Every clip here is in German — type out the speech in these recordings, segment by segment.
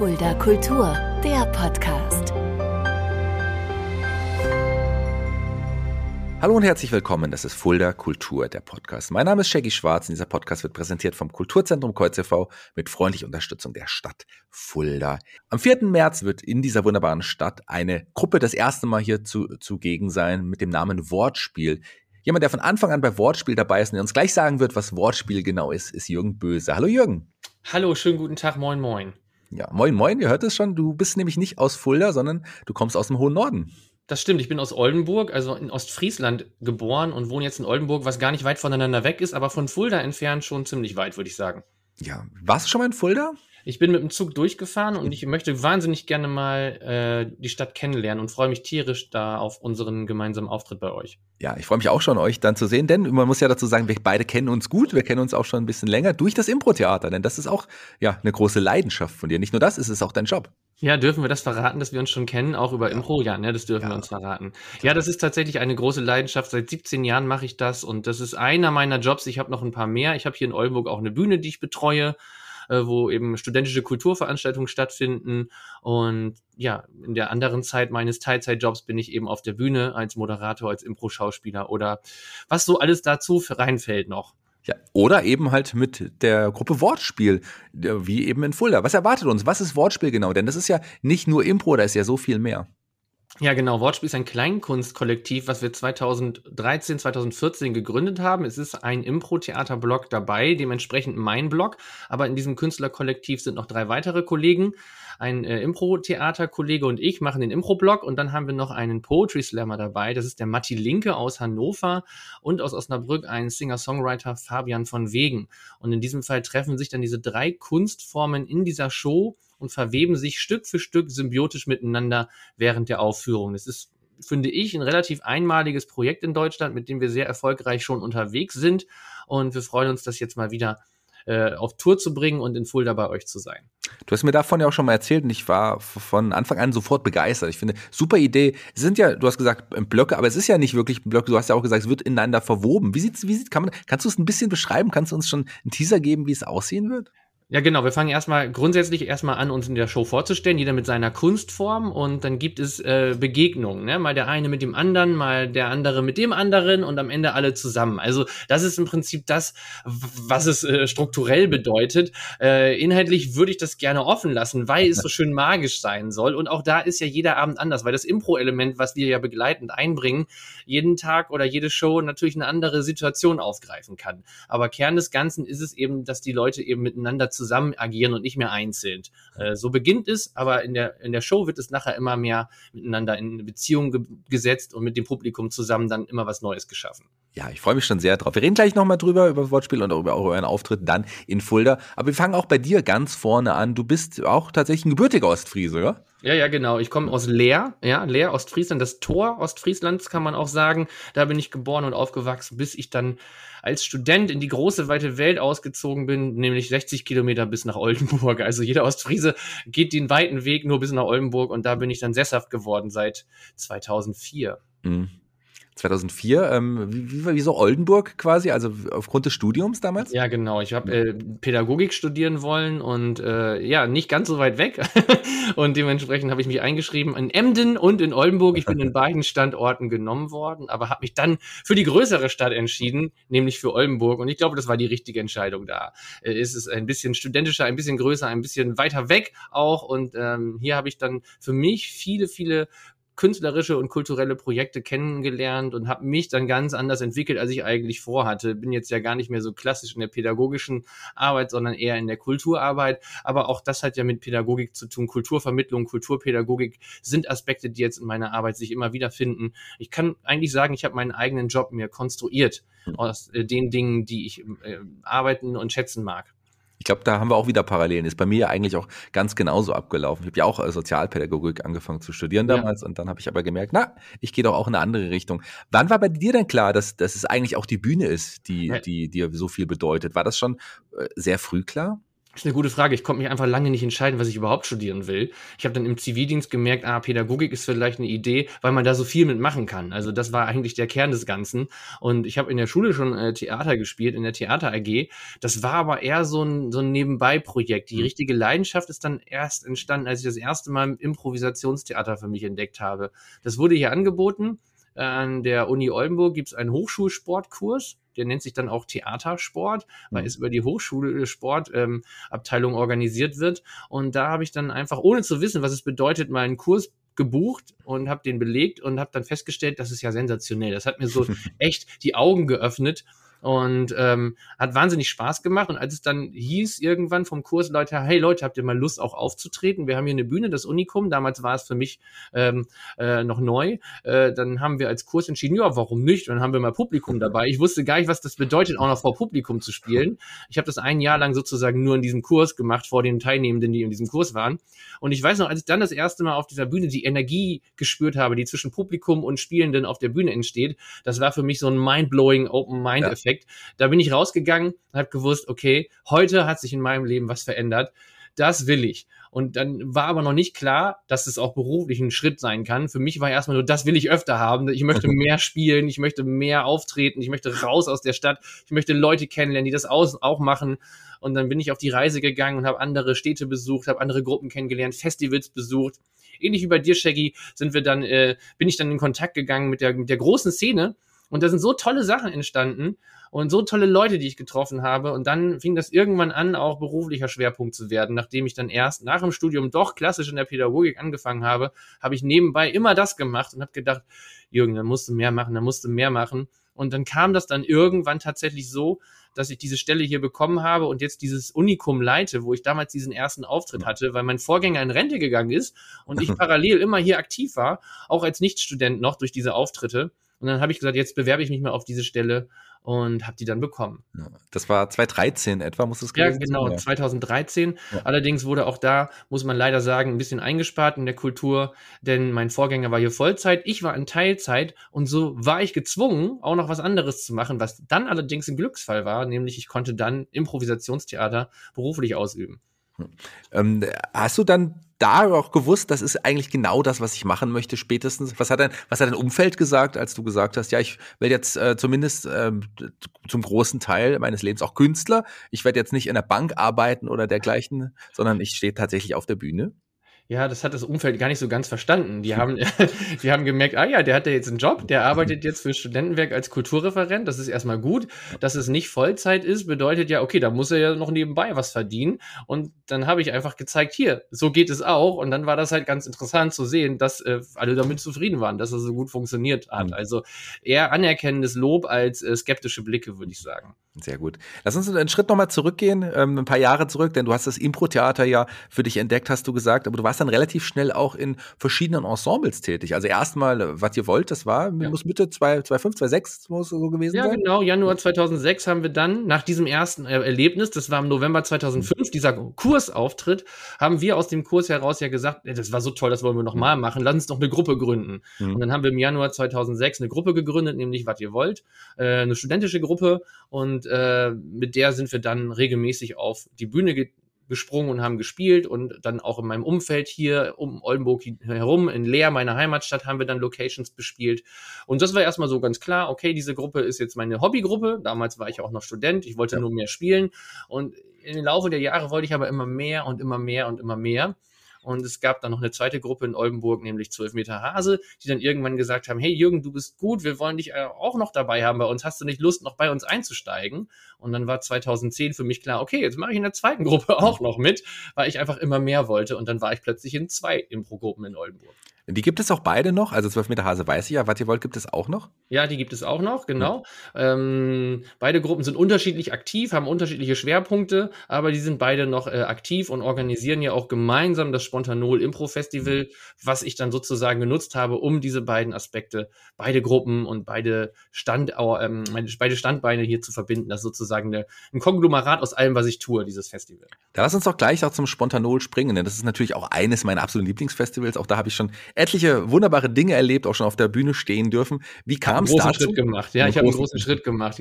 Fulda Kultur, der Podcast. Hallo und herzlich willkommen, das ist Fulda Kultur, der Podcast. Mein Name ist Shaggy Schwarz und dieser Podcast wird präsentiert vom Kulturzentrum Kreuz e.V. mit freundlicher Unterstützung der Stadt Fulda. Am 4. März wird in dieser wunderbaren Stadt eine Gruppe das erste Mal hier zu, zugegen sein mit dem Namen Wortspiel. Jemand, der von Anfang an bei Wortspiel dabei ist und der uns gleich sagen wird, was Wortspiel genau ist, ist Jürgen Böse. Hallo Jürgen. Hallo, schönen guten Tag, moin moin. Ja, moin moin, ihr hört es schon, du bist nämlich nicht aus Fulda, sondern du kommst aus dem hohen Norden. Das stimmt, ich bin aus Oldenburg, also in Ostfriesland geboren und wohne jetzt in Oldenburg, was gar nicht weit voneinander weg ist, aber von Fulda entfernt schon ziemlich weit, würde ich sagen. Ja, warst du schon mal in Fulda? Ich bin mit dem Zug durchgefahren und ich möchte wahnsinnig gerne mal äh, die Stadt kennenlernen und freue mich tierisch da auf unseren gemeinsamen Auftritt bei euch. Ja, ich freue mich auch schon, euch dann zu sehen, denn man muss ja dazu sagen, wir beide kennen uns gut, wir kennen uns auch schon ein bisschen länger durch das Impro-Theater, denn das ist auch ja eine große Leidenschaft von dir. Nicht nur das, es ist auch dein Job. Ja, dürfen wir das verraten, dass wir uns schon kennen, auch über ja. Impro? Ja, ne, das dürfen ja. wir uns verraten. Ja, das ist tatsächlich eine große Leidenschaft. Seit 17 Jahren mache ich das und das ist einer meiner Jobs. Ich habe noch ein paar mehr. Ich habe hier in Oldenburg auch eine Bühne, die ich betreue äh, wo eben studentische Kulturveranstaltungen stattfinden. Und ja, in der anderen Zeit meines Teilzeitjobs bin ich eben auf der Bühne als Moderator, als Impro-Schauspieler oder was so alles dazu reinfällt noch. Ja, oder eben halt mit der Gruppe Wortspiel, wie eben in Fulda. Was erwartet uns? Was ist Wortspiel genau? Denn das ist ja nicht nur Impro, da ist ja so viel mehr. Ja, genau. Wortspiel ist ein Kleinkunstkollektiv, was wir 2013, 2014 gegründet haben. Es ist ein Impro-Theater-Blog dabei, dementsprechend mein Blog. Aber in diesem Künstlerkollektiv sind noch drei weitere Kollegen. Ein äh, Impro-Theater-Kollege und ich machen den Impro-Blog. Und dann haben wir noch einen Poetry-Slammer dabei. Das ist der Matti Linke aus Hannover und aus Osnabrück ein Singer-Songwriter Fabian von Wegen. Und in diesem Fall treffen sich dann diese drei Kunstformen in dieser Show und verweben sich Stück für Stück symbiotisch miteinander während der Aufführung. Das ist finde ich, ein relativ einmaliges Projekt in Deutschland, mit dem wir sehr erfolgreich schon unterwegs sind. Und wir freuen uns, das jetzt mal wieder äh, auf Tour zu bringen und in Fulda bei euch zu sein. Du hast mir davon ja auch schon mal erzählt und ich war von Anfang an sofort begeistert. Ich finde, super Idee. Es sind ja, du hast gesagt, Blöcke, aber es ist ja nicht wirklich Blöcke. Du hast ja auch gesagt, es wird ineinander verwoben. Wie sieht's, wie sieht, kann man, kannst du es ein bisschen beschreiben? Kannst du uns schon einen Teaser geben, wie es aussehen wird? Ja, genau. Wir fangen erstmal grundsätzlich erstmal an, uns in der Show vorzustellen, jeder mit seiner Kunstform und dann gibt es äh, Begegnungen, ne? Mal der eine mit dem anderen, mal der andere mit dem anderen und am Ende alle zusammen. Also das ist im Prinzip das, was es äh, strukturell bedeutet. Äh, inhaltlich würde ich das gerne offen lassen, weil es so schön magisch sein soll. Und auch da ist ja jeder Abend anders, weil das Impro-Element, was wir ja begleitend einbringen, jeden Tag oder jede Show natürlich eine andere Situation aufgreifen kann. Aber Kern des Ganzen ist es eben, dass die Leute eben miteinander zusammen agieren und nicht mehr einzeln. Äh, so beginnt es, aber in der, in der Show wird es nachher immer mehr miteinander in Beziehung ge gesetzt und mit dem Publikum zusammen dann immer was Neues geschaffen. Ja, ich freue mich schon sehr drauf. Wir reden gleich nochmal drüber, über das Wortspiel und über euren Auftritt dann in Fulda. Aber wir fangen auch bei dir ganz vorne an. Du bist auch tatsächlich ein gebürtiger Ostfriese, oder? Ja, ja, genau. Ich komme aus Leer, ja, Leer, Ostfriesland, das Tor Ostfrieslands kann man auch sagen. Da bin ich geboren und aufgewachsen, bis ich dann als Student in die große, weite Welt ausgezogen bin, nämlich 60 Kilometer bis nach Oldenburg. Also jeder Ostfriese geht den weiten Weg nur bis nach Oldenburg und da bin ich dann sesshaft geworden seit 2004. Mhm. 2004, ähm, wie, wie, wieso Oldenburg quasi, also aufgrund des Studiums damals? Ja, genau. Ich habe äh, Pädagogik studieren wollen und äh, ja, nicht ganz so weit weg. und dementsprechend habe ich mich eingeschrieben in Emden und in Oldenburg. Ich bin in beiden Standorten genommen worden, aber habe mich dann für die größere Stadt entschieden, nämlich für Oldenburg. Und ich glaube, das war die richtige Entscheidung da. Äh, ist es ein bisschen studentischer, ein bisschen größer, ein bisschen weiter weg auch. Und ähm, hier habe ich dann für mich viele, viele künstlerische und kulturelle Projekte kennengelernt und habe mich dann ganz anders entwickelt, als ich eigentlich vorhatte. Bin jetzt ja gar nicht mehr so klassisch in der pädagogischen Arbeit, sondern eher in der Kulturarbeit. Aber auch das hat ja mit Pädagogik zu tun. Kulturvermittlung, Kulturpädagogik sind Aspekte, die jetzt in meiner Arbeit sich immer wieder finden. Ich kann eigentlich sagen, ich habe meinen eigenen Job mir konstruiert hm. aus äh, den Dingen, die ich äh, arbeiten und schätzen mag. Ich glaube, da haben wir auch wieder Parallelen. Ist bei mir eigentlich auch ganz genauso abgelaufen. Ich habe ja auch äh, Sozialpädagogik angefangen zu studieren damals ja. und dann habe ich aber gemerkt, na, ich gehe doch auch in eine andere Richtung. Wann war bei dir denn klar, dass, dass es eigentlich auch die Bühne ist, die, ja. die dir so viel bedeutet? War das schon äh, sehr früh klar? Das ist eine gute Frage. Ich konnte mich einfach lange nicht entscheiden, was ich überhaupt studieren will. Ich habe dann im Zivildienst gemerkt, ah, Pädagogik ist vielleicht eine Idee, weil man da so viel mitmachen kann. Also das war eigentlich der Kern des Ganzen. Und ich habe in der Schule schon äh, Theater gespielt, in der Theater AG. Das war aber eher so ein, so ein Nebenbei-Projekt. Die mhm. richtige Leidenschaft ist dann erst entstanden, als ich das erste Mal Improvisationstheater für mich entdeckt habe. Das wurde hier angeboten. An der Uni Oldenburg gibt es einen Hochschulsportkurs der nennt sich dann auch Theatersport, weil mhm. es über die Hochschule Sportabteilung ähm, organisiert wird. Und da habe ich dann einfach, ohne zu wissen, was es bedeutet, meinen Kurs gebucht und habe den belegt und habe dann festgestellt, das ist ja sensationell. Das hat mir so echt die Augen geöffnet und ähm, hat wahnsinnig Spaß gemacht. Und als es dann hieß irgendwann vom Kurs Leute, hey Leute, habt ihr mal Lust auch aufzutreten? Wir haben hier eine Bühne, das Unikum. Damals war es für mich ähm, äh, noch neu. Äh, dann haben wir als Kurs entschieden, ja, warum nicht? Und dann haben wir mal Publikum dabei. Ich wusste gar nicht, was das bedeutet, auch noch vor Publikum zu spielen. Ich habe das ein Jahr lang sozusagen nur in diesem Kurs gemacht, vor den Teilnehmenden, die in diesem Kurs waren. Und ich weiß noch, als ich dann das erste Mal auf dieser Bühne die Energie gespürt habe, die zwischen Publikum und Spielenden auf der Bühne entsteht, das war für mich so ein mind-blowing Open-Mind-Effekt. Ja Endeffekt. Da bin ich rausgegangen und habe gewusst, okay, heute hat sich in meinem Leben was verändert. Das will ich. Und dann war aber noch nicht klar, dass es auch beruflich ein Schritt sein kann. Für mich war erstmal nur, das will ich öfter haben. Ich möchte mehr spielen, ich möchte mehr auftreten, ich möchte raus aus der Stadt, ich möchte Leute kennenlernen, die das auch machen. Und dann bin ich auf die Reise gegangen und habe andere Städte besucht, habe andere Gruppen kennengelernt, Festivals besucht. Ähnlich wie bei dir, Shaggy, sind wir dann, äh, bin ich dann in Kontakt gegangen mit der, mit der großen Szene. Und da sind so tolle Sachen entstanden und so tolle Leute, die ich getroffen habe. Und dann fing das irgendwann an, auch beruflicher Schwerpunkt zu werden. Nachdem ich dann erst nach dem Studium doch klassisch in der Pädagogik angefangen habe, habe ich nebenbei immer das gemacht und habe gedacht, Jürgen, da musst du mehr machen, da musst du mehr machen. Und dann kam das dann irgendwann tatsächlich so, dass ich diese Stelle hier bekommen habe und jetzt dieses Unikum leite, wo ich damals diesen ersten Auftritt hatte, weil mein Vorgänger in Rente gegangen ist und ich parallel immer hier aktiv war, auch als Nichtstudent noch durch diese Auftritte. Und dann habe ich gesagt, jetzt bewerbe ich mich mal auf diese Stelle und habe die dann bekommen. das war 2013 etwa, muss es gewesen Ja, genau, sein? 2013. Ja. Allerdings wurde auch da, muss man leider sagen, ein bisschen eingespart in der Kultur, denn mein Vorgänger war hier Vollzeit, ich war in Teilzeit und so war ich gezwungen, auch noch was anderes zu machen, was dann allerdings ein Glücksfall war, nämlich ich konnte dann Improvisationstheater beruflich ausüben. Ähm, hast du dann da auch gewusst, das ist eigentlich genau das, was ich machen möchte, spätestens? Was hat dein, was hat dein Umfeld gesagt, als du gesagt hast, ja, ich werde jetzt äh, zumindest äh, zum großen Teil meines Lebens auch Künstler. Ich werde jetzt nicht in der Bank arbeiten oder dergleichen, sondern ich stehe tatsächlich auf der Bühne? Ja, das hat das Umfeld gar nicht so ganz verstanden. Die haben, die haben gemerkt, ah ja, der hat ja jetzt einen Job, der arbeitet jetzt für Studentenwerk als Kulturreferent, das ist erstmal gut. Dass es nicht Vollzeit ist, bedeutet ja, okay, da muss er ja noch nebenbei was verdienen. Und dann habe ich einfach gezeigt, hier, so geht es auch. Und dann war das halt ganz interessant zu sehen, dass äh, alle damit zufrieden waren, dass er so gut funktioniert hat. Mhm. Also eher anerkennendes Lob als äh, skeptische Blicke, würde ich sagen. Sehr gut. Lass uns einen Schritt nochmal zurückgehen, ähm, ein paar Jahre zurück, denn du hast das Impro-Theater ja für dich entdeckt, hast du gesagt, aber du warst dann relativ schnell auch in verschiedenen Ensembles tätig. Also erstmal, äh, was ihr wollt, das war, ja. muss Mitte 2005, 2006 muss so gewesen ja, sein? Ja, genau, Januar 2006 haben wir dann, nach diesem ersten äh, Erlebnis, das war im November 2005, dieser Kursauftritt, haben wir aus dem Kurs heraus ja gesagt, das war so toll, das wollen wir nochmal mhm. machen, lass uns doch eine Gruppe gründen. Mhm. Und dann haben wir im Januar 2006 eine Gruppe gegründet, nämlich Was ihr wollt, äh, eine studentische Gruppe und und äh, mit der sind wir dann regelmäßig auf die Bühne ge gesprungen und haben gespielt und dann auch in meinem Umfeld hier um Oldenburg herum, in Leer, meiner Heimatstadt, haben wir dann Locations bespielt. Und das war erstmal so ganz klar, okay, diese Gruppe ist jetzt meine Hobbygruppe. Damals war ich auch noch Student, ich wollte ja. nur mehr spielen. Und im Laufe der Jahre wollte ich aber immer mehr und immer mehr und immer mehr. Und es gab dann noch eine zweite Gruppe in Oldenburg, nämlich 12 Meter Hase, die dann irgendwann gesagt haben, hey Jürgen, du bist gut, wir wollen dich äh, auch noch dabei haben bei uns. Hast du nicht Lust, noch bei uns einzusteigen? Und dann war 2010 für mich klar, okay, jetzt mache ich in der zweiten Gruppe auch noch mit, weil ich einfach immer mehr wollte. Und dann war ich plötzlich in zwei Impro-Gruppen in Oldenburg. Die gibt es auch beide noch, also 12 Meter Hase weiß ich ja, was ihr wollt, gibt es auch noch? Ja, die gibt es auch noch, genau. Ja. Ähm, beide Gruppen sind unterschiedlich aktiv, haben unterschiedliche Schwerpunkte, aber die sind beide noch äh, aktiv und organisieren ja auch gemeinsam das Spontanol Impro Festival, was ich dann sozusagen genutzt habe, um diese beiden Aspekte, beide Gruppen und beide, Stand, ähm, beide Standbeine hier zu verbinden. Das ist sozusagen eine, ein Konglomerat aus allem, was ich tue, dieses Festival. Da lass uns doch gleich auch zum Spontanol springen, denn das ist natürlich auch eines meiner absoluten Lieblingsfestivals. Auch da habe ich schon etliche wunderbare Dinge erlebt, auch schon auf der Bühne stehen dürfen. Wie kam es dazu? Einen Schritt gemacht. Ja, ich habe einen großen Schritt gemacht.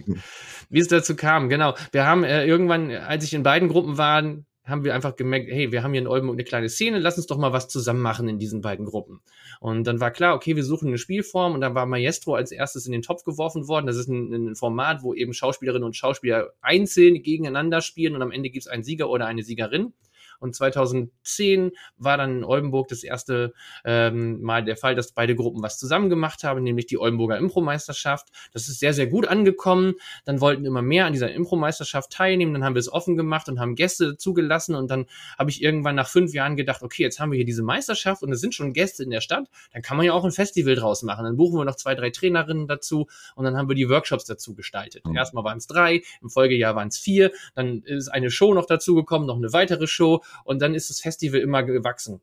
Wie es dazu kam, genau. Wir haben äh, irgendwann, als ich in beiden Gruppen war, haben wir einfach gemerkt, hey, wir haben hier in Oldenburg eine kleine Szene, lass uns doch mal was zusammen machen in diesen beiden Gruppen. Und dann war klar, okay, wir suchen eine Spielform und dann war Maestro als erstes in den Topf geworfen worden. Das ist ein, ein Format, wo eben Schauspielerinnen und Schauspieler einzeln gegeneinander spielen und am Ende gibt es einen Sieger oder eine Siegerin. Und 2010 war dann in Oldenburg das erste ähm, Mal der Fall, dass beide Gruppen was zusammen gemacht haben, nämlich die Oldenburger Impro-Meisterschaft. Das ist sehr, sehr gut angekommen. Dann wollten immer mehr an dieser Impro-Meisterschaft teilnehmen. Dann haben wir es offen gemacht und haben Gäste zugelassen. Und dann habe ich irgendwann nach fünf Jahren gedacht, okay, jetzt haben wir hier diese Meisterschaft und es sind schon Gäste in der Stadt. Dann kann man ja auch ein Festival draus machen. Dann buchen wir noch zwei, drei Trainerinnen dazu und dann haben wir die Workshops dazu gestaltet. Mhm. Erstmal waren es drei, im Folgejahr waren es vier. Dann ist eine Show noch dazu gekommen, noch eine weitere Show und dann ist das Festival immer gewachsen.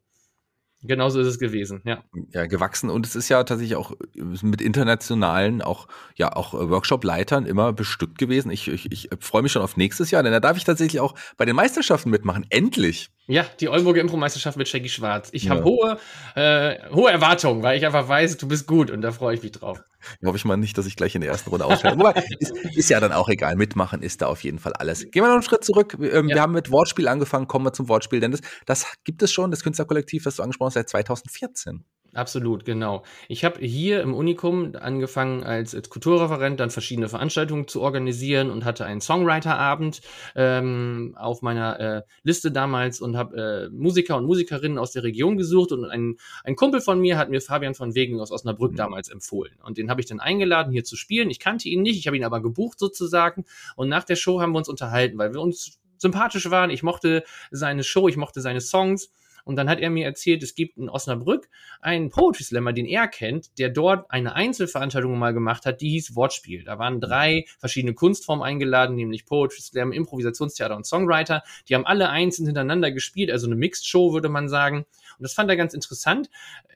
Genauso ist es gewesen, ja. Ja, gewachsen und es ist ja tatsächlich auch mit internationalen, auch, ja, auch Workshop-Leitern immer bestückt gewesen. Ich, ich, ich freue mich schon auf nächstes Jahr, denn da darf ich tatsächlich auch bei den Meisterschaften mitmachen. Endlich! Ja, die Oldenburger Impro-Meisterschaft mit Shaggy Schwarz. Ich ja. habe hohe, äh, hohe Erwartungen, weil ich einfach weiß, du bist gut und da freue ich mich drauf. Hoffe ich mal nicht, dass ich gleich in der ersten Runde ausscheide. Wobei, ist, ist, ja dann auch egal. Mitmachen ist da auf jeden Fall alles. Gehen wir noch einen Schritt zurück. Ähm, ja. Wir haben mit Wortspiel angefangen, kommen wir zum Wortspiel, denn das, das gibt es schon, das Künstlerkollektiv, das du angesprochen hast, seit 2014. Absolut, genau. Ich habe hier im Unikum angefangen als, als Kulturreferent dann verschiedene Veranstaltungen zu organisieren und hatte einen Songwriter-Abend ähm, auf meiner äh, Liste damals und habe äh, Musiker und Musikerinnen aus der Region gesucht und ein, ein Kumpel von mir hat mir Fabian von Wegen aus Osnabrück mhm. damals empfohlen und den habe ich dann eingeladen hier zu spielen. Ich kannte ihn nicht, ich habe ihn aber gebucht sozusagen und nach der Show haben wir uns unterhalten, weil wir uns sympathisch waren. Ich mochte seine Show, ich mochte seine Songs und dann hat er mir erzählt, es gibt in Osnabrück einen Poetry Slammer, den er kennt, der dort eine Einzelveranstaltung mal gemacht hat, die hieß Wortspiel. Da waren drei verschiedene Kunstformen eingeladen, nämlich Poetry Slam, Improvisationstheater und Songwriter. Die haben alle einzeln hintereinander gespielt, also eine Mixed Show, würde man sagen. Und das fand er ganz interessant.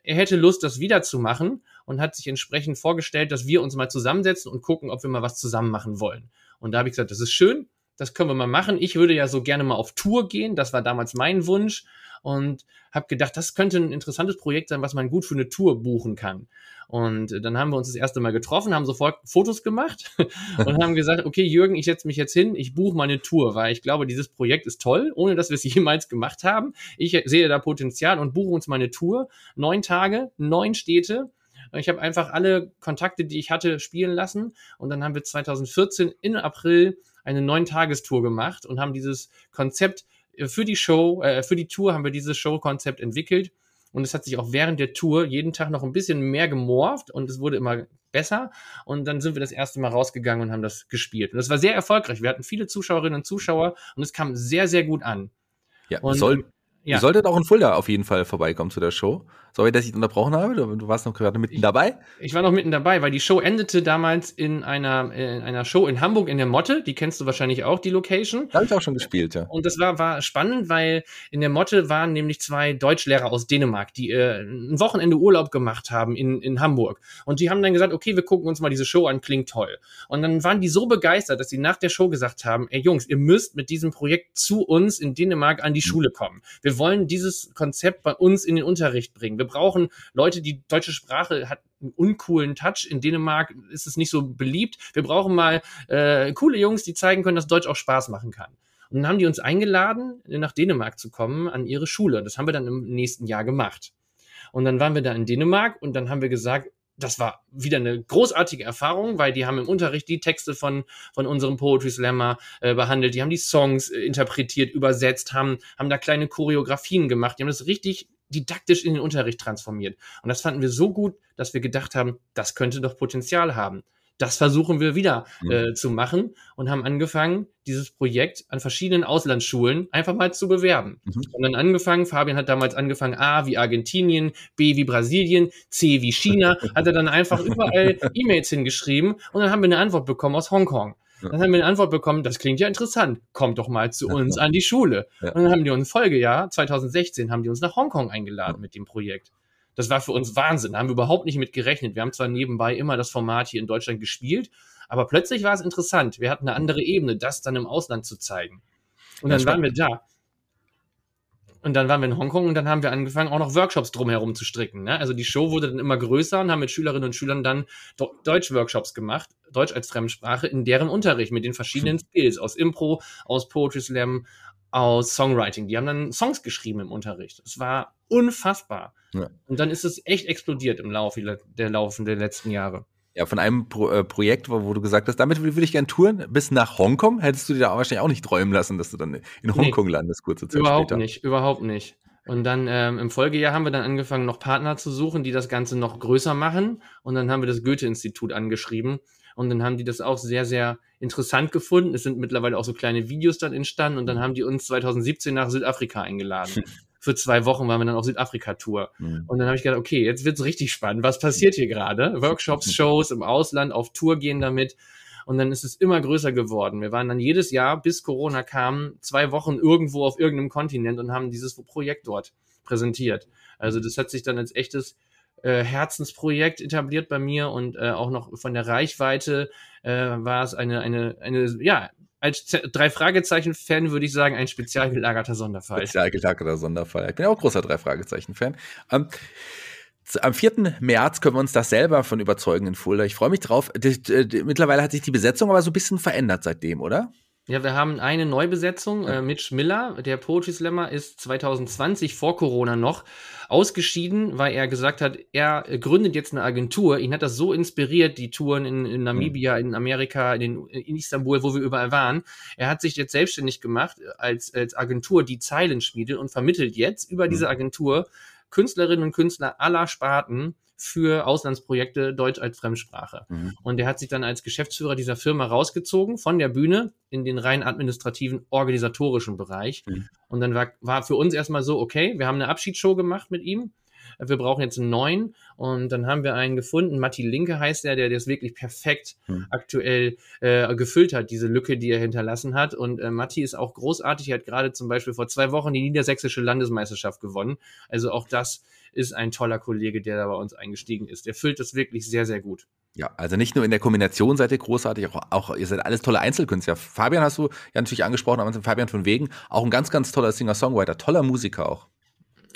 Er hätte Lust, das wieder zu machen und hat sich entsprechend vorgestellt, dass wir uns mal zusammensetzen und gucken, ob wir mal was zusammen machen wollen. Und da habe ich gesagt, das ist schön, das können wir mal machen. Ich würde ja so gerne mal auf Tour gehen, das war damals mein Wunsch und habe gedacht, das könnte ein interessantes Projekt sein, was man gut für eine Tour buchen kann. Und dann haben wir uns das erste Mal getroffen, haben sofort Fotos gemacht und haben gesagt, okay, Jürgen, ich setze mich jetzt hin, ich buche meine Tour, weil ich glaube, dieses Projekt ist toll, ohne dass wir es jemals gemacht haben. Ich sehe da Potenzial und buche uns meine Tour. Neun Tage, neun Städte. Ich habe einfach alle Kontakte, die ich hatte, spielen lassen. Und dann haben wir 2014 in April eine neun Tagestour gemacht und haben dieses Konzept für die Show, äh, für die Tour haben wir dieses Show-Konzept entwickelt. Und es hat sich auch während der Tour jeden Tag noch ein bisschen mehr gemorpht und es wurde immer besser. Und dann sind wir das erste Mal rausgegangen und haben das gespielt. Und das war sehr erfolgreich. Wir hatten viele Zuschauerinnen und Zuschauer und es kam sehr, sehr gut an. Ja, und, soll, ja. Ihr solltet auch in Fulda auf jeden Fall vorbeikommen zu der Show. Sorry, dass ich unterbrochen habe. Du, du warst noch gerade mitten ich, dabei. Ich war noch mitten dabei, weil die Show endete damals in einer, in einer Show in Hamburg in der Motte. Die kennst du wahrscheinlich auch, die Location. Da habe ich auch schon gespielt, ja. Und das war, war spannend, weil in der Motte waren nämlich zwei Deutschlehrer aus Dänemark, die äh, ein Wochenende Urlaub gemacht haben in, in Hamburg. Und die haben dann gesagt, okay, wir gucken uns mal diese Show an, klingt toll. Und dann waren die so begeistert, dass sie nach der Show gesagt haben, ey Jungs, ihr müsst mit diesem Projekt zu uns in Dänemark an die Schule kommen. Wir wollen dieses Konzept bei uns in den Unterricht bringen. Wir brauchen Leute, die deutsche Sprache hat einen uncoolen Touch. In Dänemark ist es nicht so beliebt. Wir brauchen mal äh, coole Jungs, die zeigen können, dass Deutsch auch Spaß machen kann. Und dann haben die uns eingeladen, nach Dänemark zu kommen, an ihre Schule. Das haben wir dann im nächsten Jahr gemacht. Und dann waren wir da in Dänemark und dann haben wir gesagt, das war wieder eine großartige Erfahrung, weil die haben im Unterricht die Texte von, von unserem Poetry Slammer äh, behandelt, die haben die Songs äh, interpretiert, übersetzt, haben, haben da kleine Choreografien gemacht, die haben das richtig didaktisch in den Unterricht transformiert. Und das fanden wir so gut, dass wir gedacht haben, das könnte doch Potenzial haben. Das versuchen wir wieder mhm. äh, zu machen und haben angefangen, dieses Projekt an verschiedenen Auslandsschulen einfach mal zu bewerben. Mhm. Und dann angefangen, Fabian hat damals angefangen, A wie Argentinien, B wie Brasilien, C wie China, hat er dann einfach überall E-Mails hingeschrieben und dann haben wir eine Antwort bekommen aus Hongkong. Dann haben wir eine Antwort bekommen, das klingt ja interessant, kommt doch mal zu uns an die Schule. Und dann haben die uns Folgejahr, 2016, haben die uns nach Hongkong eingeladen mit dem Projekt. Das war für uns Wahnsinn, da haben wir überhaupt nicht mit gerechnet. Wir haben zwar nebenbei immer das Format hier in Deutschland gespielt, aber plötzlich war es interessant. Wir hatten eine andere Ebene, das dann im Ausland zu zeigen. Und dann waren wir da. Und dann waren wir in Hongkong und dann haben wir angefangen, auch noch Workshops drumherum zu stricken. Ne? Also die Show wurde dann immer größer und haben mit Schülerinnen und Schülern dann Deutsch-Workshops gemacht, Deutsch als Fremdsprache, in deren Unterricht mit den verschiedenen Skills aus Impro, aus Poetry Slam, aus Songwriting. Die haben dann Songs geschrieben im Unterricht. Es war unfassbar. Ja. Und dann ist es echt explodiert im Laufe der Laufe der letzten Jahre. Ja, von einem Pro äh, Projekt, wo, wo, du gesagt hast, damit würde ich gerne touren, bis nach Hongkong. Hättest du dir da wahrscheinlich auch nicht träumen lassen, dass du dann in Hongkong nee, landest, kurze Zeit überhaupt später. Überhaupt nicht, überhaupt nicht. Und dann ähm, im Folgejahr haben wir dann angefangen, noch Partner zu suchen, die das Ganze noch größer machen. Und dann haben wir das Goethe-Institut angeschrieben. Und dann haben die das auch sehr, sehr interessant gefunden. Es sind mittlerweile auch so kleine Videos dann entstanden. Und dann haben die uns 2017 nach Südafrika eingeladen. Für zwei Wochen waren wir dann auf Südafrika-Tour. Mhm. Und dann habe ich gedacht, okay, jetzt wird's richtig spannend. Was passiert hier gerade? Workshops, Shows im Ausland, auf Tour gehen damit. Und dann ist es immer größer geworden. Wir waren dann jedes Jahr, bis Corona kam, zwei Wochen irgendwo auf irgendeinem Kontinent und haben dieses Projekt dort präsentiert. Also das hat sich dann als echtes äh, Herzensprojekt etabliert bei mir und äh, auch noch von der Reichweite äh, war es eine, eine, eine, ja, als drei Fragezeichen-Fan würde ich sagen, ein spezial gelagerter Sonderfall. Spezial gelagerter Sonderfall. Ich bin ja auch großer drei Fragezeichen-Fan. Ähm, am 4. März können wir uns das selber von überzeugen in Fulda. Ich freue mich drauf. Mittlerweile hat sich die Besetzung aber so ein bisschen verändert seitdem, oder? Ja, wir haben eine Neubesetzung. Äh, Mitch Miller, der Poetry Slammer, ist 2020 vor Corona noch ausgeschieden, weil er gesagt hat, er gründet jetzt eine Agentur. Ihn hat das so inspiriert, die Touren in, in Namibia, in Amerika, in, in, Istanbul, wo wir überall waren. Er hat sich jetzt selbstständig gemacht als, als Agentur, die Zeilen schmiedet und vermittelt jetzt über diese Agentur Künstlerinnen und Künstler aller Sparten für Auslandsprojekte Deutsch als Fremdsprache. Mhm. Und er hat sich dann als Geschäftsführer dieser Firma rausgezogen von der Bühne in den rein administrativen, organisatorischen Bereich. Mhm. Und dann war, war für uns erstmal so, okay, wir haben eine Abschiedsshow gemacht mit ihm wir brauchen jetzt einen neuen. Und dann haben wir einen gefunden, Matti Linke heißt der, der das wirklich perfekt hm. aktuell äh, gefüllt hat, diese Lücke, die er hinterlassen hat. Und äh, Matti ist auch großartig. Er hat gerade zum Beispiel vor zwei Wochen die niedersächsische Landesmeisterschaft gewonnen. Also auch das ist ein toller Kollege, der da bei uns eingestiegen ist. Der füllt das wirklich sehr, sehr gut. Ja, also nicht nur in der Kombination seid ihr großartig, auch, auch ihr seid alles tolle Einzelkünstler. Fabian hast du ja natürlich angesprochen, aber Fabian von Wegen, auch ein ganz, ganz toller Singer-Songwriter, toller Musiker auch.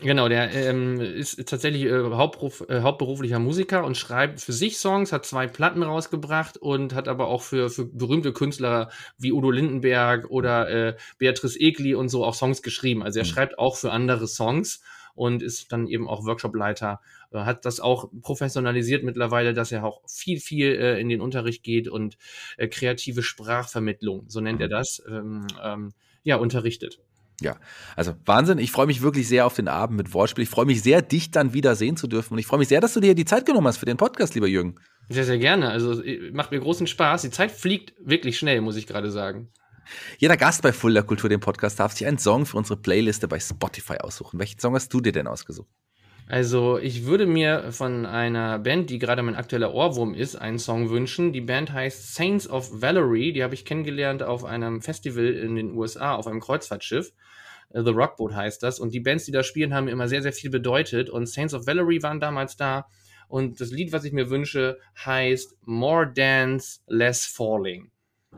Genau, der ähm, ist tatsächlich äh, Hauptberuf, äh, hauptberuflicher Musiker und schreibt für sich Songs, hat zwei Platten rausgebracht und hat aber auch für, für berühmte Künstler wie Udo Lindenberg oder äh, Beatrice Egli und so auch Songs geschrieben. Also er mhm. schreibt auch für andere Songs und ist dann eben auch Workshopleiter, äh, hat das auch professionalisiert mittlerweile, dass er auch viel, viel äh, in den Unterricht geht und äh, kreative Sprachvermittlung, so nennt er mhm. das, ähm, ähm, ja, unterrichtet. Ja, also Wahnsinn. Ich freue mich wirklich sehr auf den Abend mit Wortspiel. Ich freue mich sehr, dich dann wieder sehen zu dürfen. Und ich freue mich sehr, dass du dir die Zeit genommen hast für den Podcast, lieber Jürgen. Sehr, sehr gerne. Also macht mir großen Spaß. Die Zeit fliegt wirklich schnell, muss ich gerade sagen. Jeder Gast bei Fulda Kultur, dem Podcast, darf sich einen Song für unsere Playliste bei Spotify aussuchen. Welchen Song hast du dir denn ausgesucht? Also, ich würde mir von einer Band, die gerade mein aktueller Ohrwurm ist, einen Song wünschen. Die Band heißt Saints of Valerie. Die habe ich kennengelernt auf einem Festival in den USA, auf einem Kreuzfahrtschiff. Äh, The Rockboat heißt das. Und die Bands, die da spielen, haben mir immer sehr, sehr viel bedeutet. Und Saints of Valerie waren damals da. Und das Lied, was ich mir wünsche, heißt More Dance, Less Falling.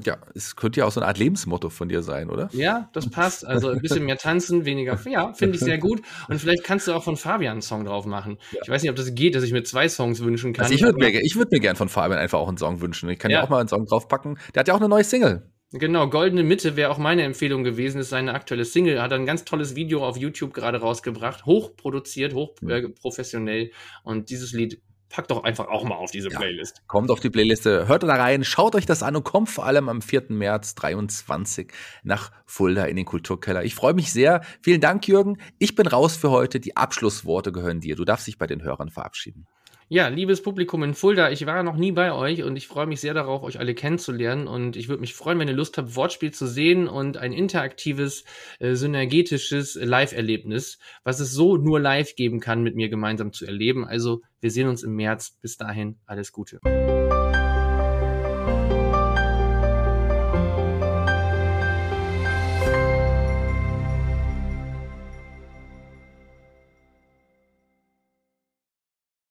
Ja, es könnte ja auch so eine Art Lebensmotto von dir sein, oder? Ja, das passt. Also ein bisschen mehr tanzen, weniger. Ja, finde ich sehr gut. Und vielleicht kannst du auch von Fabian einen Song drauf machen. Ja. Ich weiß nicht, ob das geht, dass ich mir zwei Songs wünschen kann. Also ich würde mir, würd mir gern von Fabian einfach auch einen Song wünschen. Ich kann ja, ja auch mal einen Song draufpacken. Der hat ja auch eine neue Single. Genau, Goldene Mitte wäre auch meine Empfehlung gewesen, ist seine aktuelle Single. Er hat ein ganz tolles Video auf YouTube gerade rausgebracht, hochproduziert, hochprofessionell. Äh, und dieses Lied packt doch einfach auch mal auf diese ja, Playlist. Kommt auf die Playliste, hört da rein, schaut euch das an und kommt vor allem am 4. März 23 nach Fulda in den Kulturkeller. Ich freue mich sehr. Vielen Dank, Jürgen. Ich bin raus für heute. Die Abschlussworte gehören dir. Du darfst dich bei den Hörern verabschieden. Ja, liebes Publikum in Fulda, ich war noch nie bei euch und ich freue mich sehr darauf, euch alle kennenzulernen. Und ich würde mich freuen, wenn ihr Lust habt, Wortspiel zu sehen und ein interaktives, äh, synergetisches Live-Erlebnis, was es so nur live geben kann, mit mir gemeinsam zu erleben. Also wir sehen uns im März. Bis dahin, alles Gute.